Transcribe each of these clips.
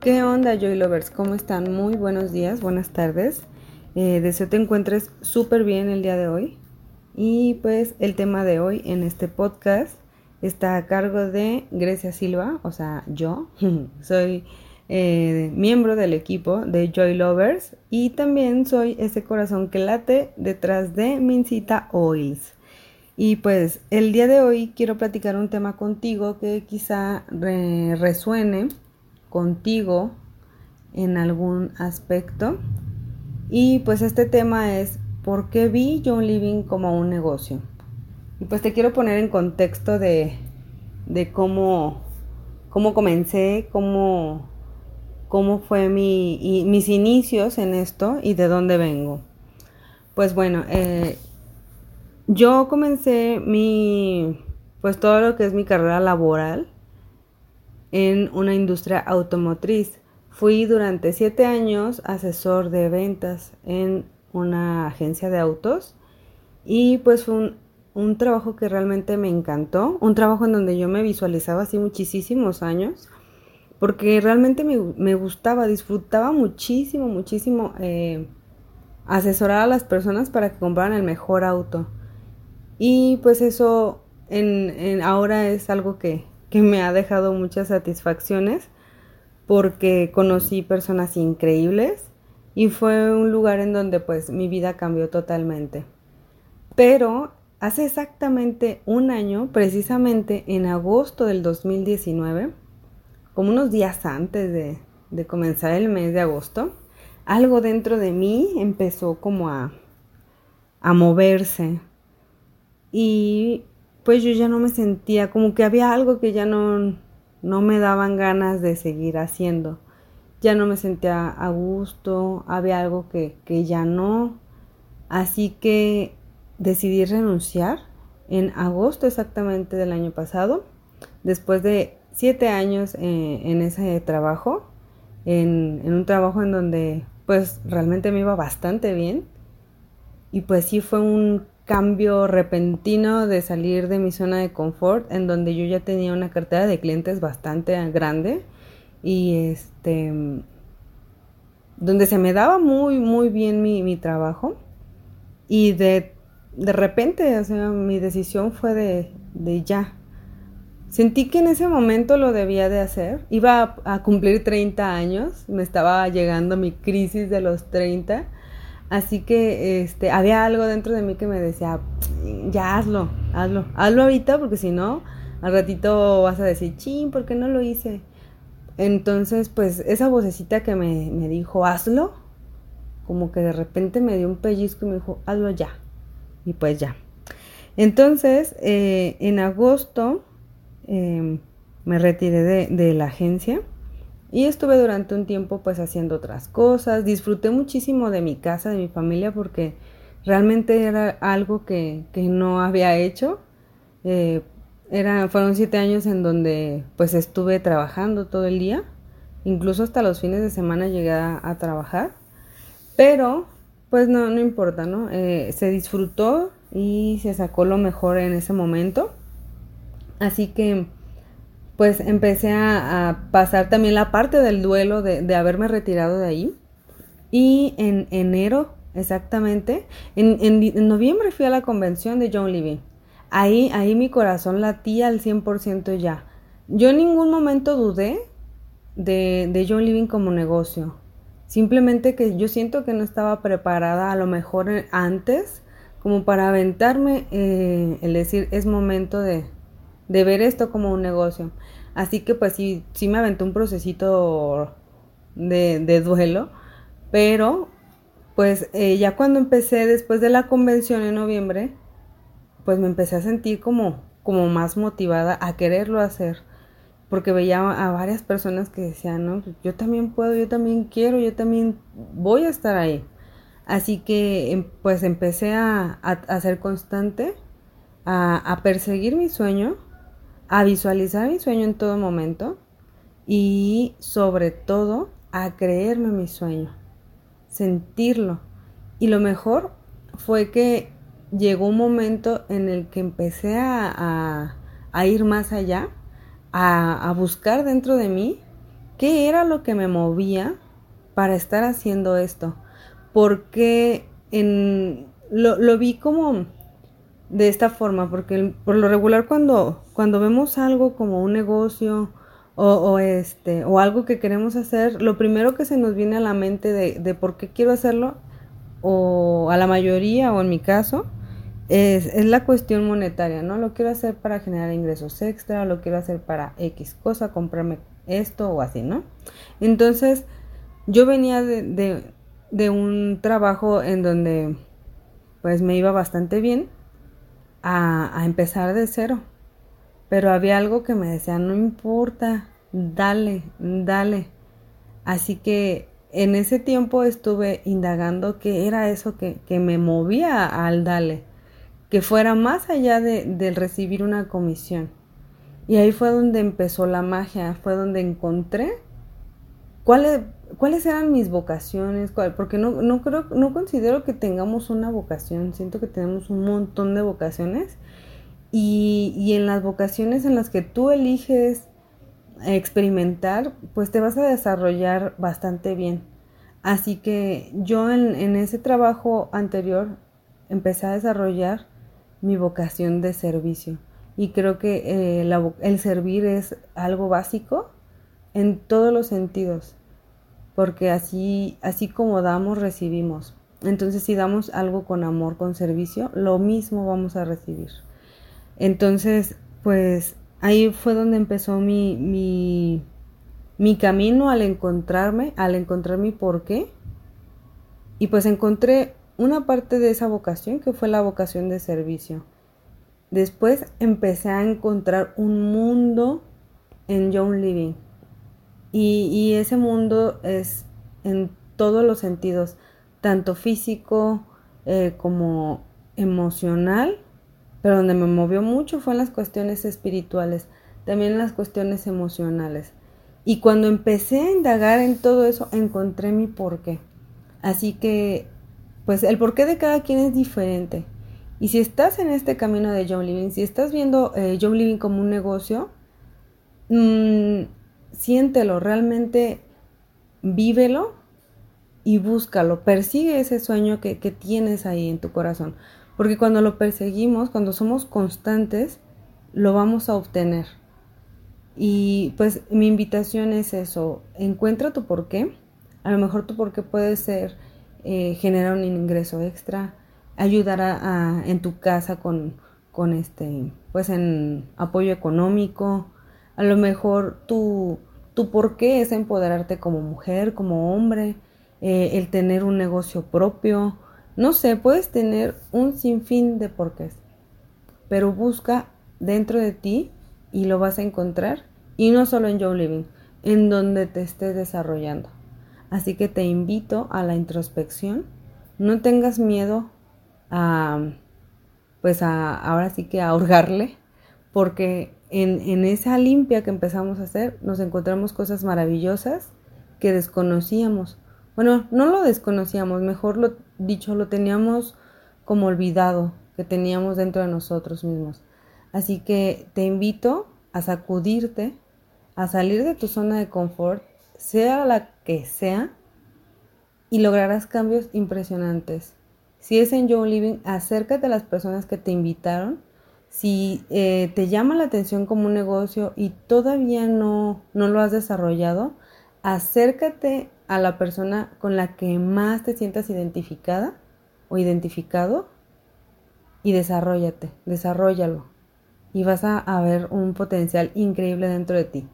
¿Qué onda, Joy Lovers? ¿Cómo están? Muy buenos días, buenas tardes. Eh, deseo te encuentres súper bien el día de hoy. Y pues el tema de hoy en este podcast está a cargo de Grecia Silva, o sea, yo. soy eh, miembro del equipo de Joy Lovers y también soy ese corazón que late detrás de Mincita Oils. Y pues el día de hoy quiero platicar un tema contigo que quizá resuene contigo en algún aspecto. Y pues este tema es ¿por qué vi John Living como un negocio? Y pues te quiero poner en contexto de, de cómo, cómo comencé, cómo, cómo fue mi, mis inicios en esto y de dónde vengo. Pues bueno, eh, yo comencé mi, pues todo lo que es mi carrera laboral en una industria automotriz. Fui durante siete años asesor de ventas en una agencia de autos y pues fue un, trabajo que realmente me encantó, un trabajo en donde yo me visualizaba así muchísimos años porque realmente me, gustaba, disfrutaba muchísimo, muchísimo eh, asesorar a las personas para que compraran el mejor auto. Y pues eso en ahora es algo que, que me ha dejado muchas satisfacciones porque conocí personas increíbles y fue un lugar en donde pues mi vida cambió totalmente. Pero hace exactamente un año, precisamente en agosto del 2019, como unos días antes de, de comenzar el mes de agosto, algo dentro de mí empezó como a, a moverse. Y pues yo ya no me sentía, como que había algo que ya no, no me daban ganas de seguir haciendo. Ya no me sentía a gusto, había algo que, que ya no. Así que decidí renunciar en agosto exactamente del año pasado, después de siete años eh, en ese trabajo, en, en un trabajo en donde pues realmente me iba bastante bien. Y pues sí fue un cambio repentino de salir de mi zona de confort, en donde yo ya tenía una cartera de clientes bastante grande y este donde se me daba muy muy bien mi, trabajo y de, de repente, o sea, mi decisión fue de, de ya. Sentí que en ese momento lo debía de hacer. Iba a, a cumplir 30 años, me estaba llegando mi crisis de los 30 Así que este, había algo dentro de mí que me decía, ya hazlo, hazlo, hazlo ahorita porque si no, al ratito vas a decir, ching, ¿por qué no lo hice? Entonces, pues esa vocecita que me, me dijo, hazlo, como que de repente me dio un pellizco y me dijo, hazlo ya. Y pues ya. Entonces, eh, en agosto em, me retiré de, de la agencia y estuve durante un tiempo pues haciendo otras cosas, disfruté muchísimo de mi casa, de mi familia, porque realmente era algo que, no había hecho. Eh, fueron siete años en donde pues estuve trabajando todo el día, incluso hasta los fines de semana llegué a, trabajar, pero pues no, no importa, ¿no? Eh, se disfrutó y se sacó lo mejor en ese momento. Así que pues empecé a, pasar también la parte del duelo de, haberme retirado de ahí. Y en enero, exactamente, en, noviembre fui a la convención de John Living. Ahí, ahí mi corazón latía al 100% ya. Yo en ningún momento dudé de, de John Living como negocio. Simplemente que yo siento que no estaba preparada a lo mejor antes como para aventarme eh, el decir es momento de, de ver esto como un negocio. Así que pues sí, sí me aventé un procesito de, duelo, pero pues eh, ya cuando empecé después de la convención en noviembre, pues me empecé a sentir como, como más motivada a quererlo hacer, porque veía a varias personas que decían, no, pues, yo también puedo, yo también quiero, yo también voy a estar ahí. Así que em, pues empecé a, ser constante, a perseguir mi sueño a visualizar mi sueño en todo momento y sobre todo a creerme mi sueño, sentirlo. Y lo mejor fue que llegó un momento en el que empecé a, ir más allá, a, buscar dentro de mí qué era lo que me movía para estar haciendo esto. Porque en, lo, lo vi como de esta forma, porque por lo regular cuando, cuando vemos algo como un negocio o, este, o algo que queremos hacer, lo primero que se nos viene a la mente de, de por qué quiero hacerlo, o a la mayoría, o en mi caso, es, es, la cuestión monetaria, ¿no? Lo quiero hacer para generar ingresos extra, lo quiero hacer para X cosa, comprarme esto o así, ¿no? Entonces, yo venía de, de, de un trabajo en donde pues me iba bastante bien a, empezar de cero. Pero había algo que me decía, no importa, dale, dale. Así que en ese tiempo estuve indagando qué era eso que, que me movía al dale, que fuera más allá de, del recibir una comisión. Y ahí fue donde empezó la magia, fue donde encontré cuáles, cuáles eran mis vocaciones, cuál, porque no, no creo, no considero que tengamos una vocación, siento que tenemos un montón de vocaciones y, y en las vocaciones en las que tú eliges experimentar, pues te vas a desarrollar bastante bien. Así que yo en, en ese trabajo anterior empecé a desarrollar mi vocación de servicio. Y creo que eh, el servir es algo básico en todos los sentidos. Porque así, así como damos, recibimos. Entonces si damos algo con amor, con servicio, lo mismo vamos a recibir. Entonces, pues ahí fue donde empezó mi, mi, mi camino al encontrarme, al encontrar mi porqué. Y pues encontré una parte de esa vocación que fue la vocación de servicio. Después empecé a encontrar un mundo en Young Living. Y, ese mundo es en todos los sentidos, tanto físico eh, como emocional pero donde me movió mucho fue en las cuestiones espirituales, también en las cuestiones emocionales. Y cuando empecé a indagar en todo eso, encontré mi porqué. Así que, pues el porqué de cada quien es diferente. Y si estás en este camino de John Living, si estás viendo eh, John Living como un negocio, mmm, siéntelo, realmente vívelo y búscalo, persigue ese sueño que, que tienes ahí en tu corazón. Porque cuando lo perseguimos, cuando somos constantes, lo vamos a obtener. Y pues mi invitación es eso, encuentra tu porqué. A lo mejor tu porqué puede ser eh, generar un ingreso extra, ayudar a, en tu casa con, con este, pues en apoyo económico. A lo mejor tu, tu porqué es empoderarte como mujer, como hombre, eh, el tener un negocio propio, no sé, puedes tener un sinfín de porqués, pero busca dentro de ti y lo vas a encontrar, y no solo en Joe Living, en donde te estés desarrollando. Así que te invito a la introspección, no tengas miedo a, pues a, ahora sí que a ahorgarle, porque en, esa limpia que empezamos a hacer nos encontramos cosas maravillosas que desconocíamos bueno, no lo desconocíamos, mejor lo dicho, lo teníamos como olvidado, que teníamos dentro de nosotros mismos. Así que te invito a sacudirte, a salir de tu zona de confort, sea la que sea, y lograrás cambios impresionantes. Si es en Joe Living, acércate a las personas que te invitaron. Si eh, te llama la atención como un negocio y todavía no, no lo has desarrollado, acércate a la persona con la que más te sientas identificada o identificado y desarrollate, desarrollalo y vas a, ver un potencial increíble dentro de ti.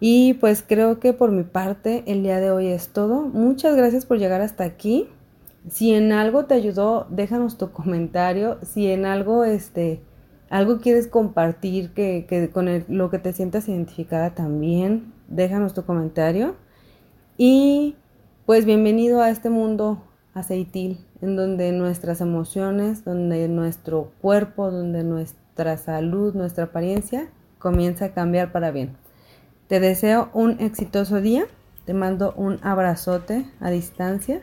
Y pues creo que por mi parte el día de hoy es todo. Muchas gracias por llegar hasta aquí. Si en algo te ayudó, déjanos tu comentario. Si en algo este algo quieres compartir que, que con lo que te sientas identificada también, déjanos tu comentario. Y pues bienvenido a este mundo aceitil, en donde nuestras emociones, donde nuestro cuerpo, donde nuestra salud, nuestra apariencia comienza a cambiar para bien. Te deseo un exitoso día, te mando un abrazote a distancia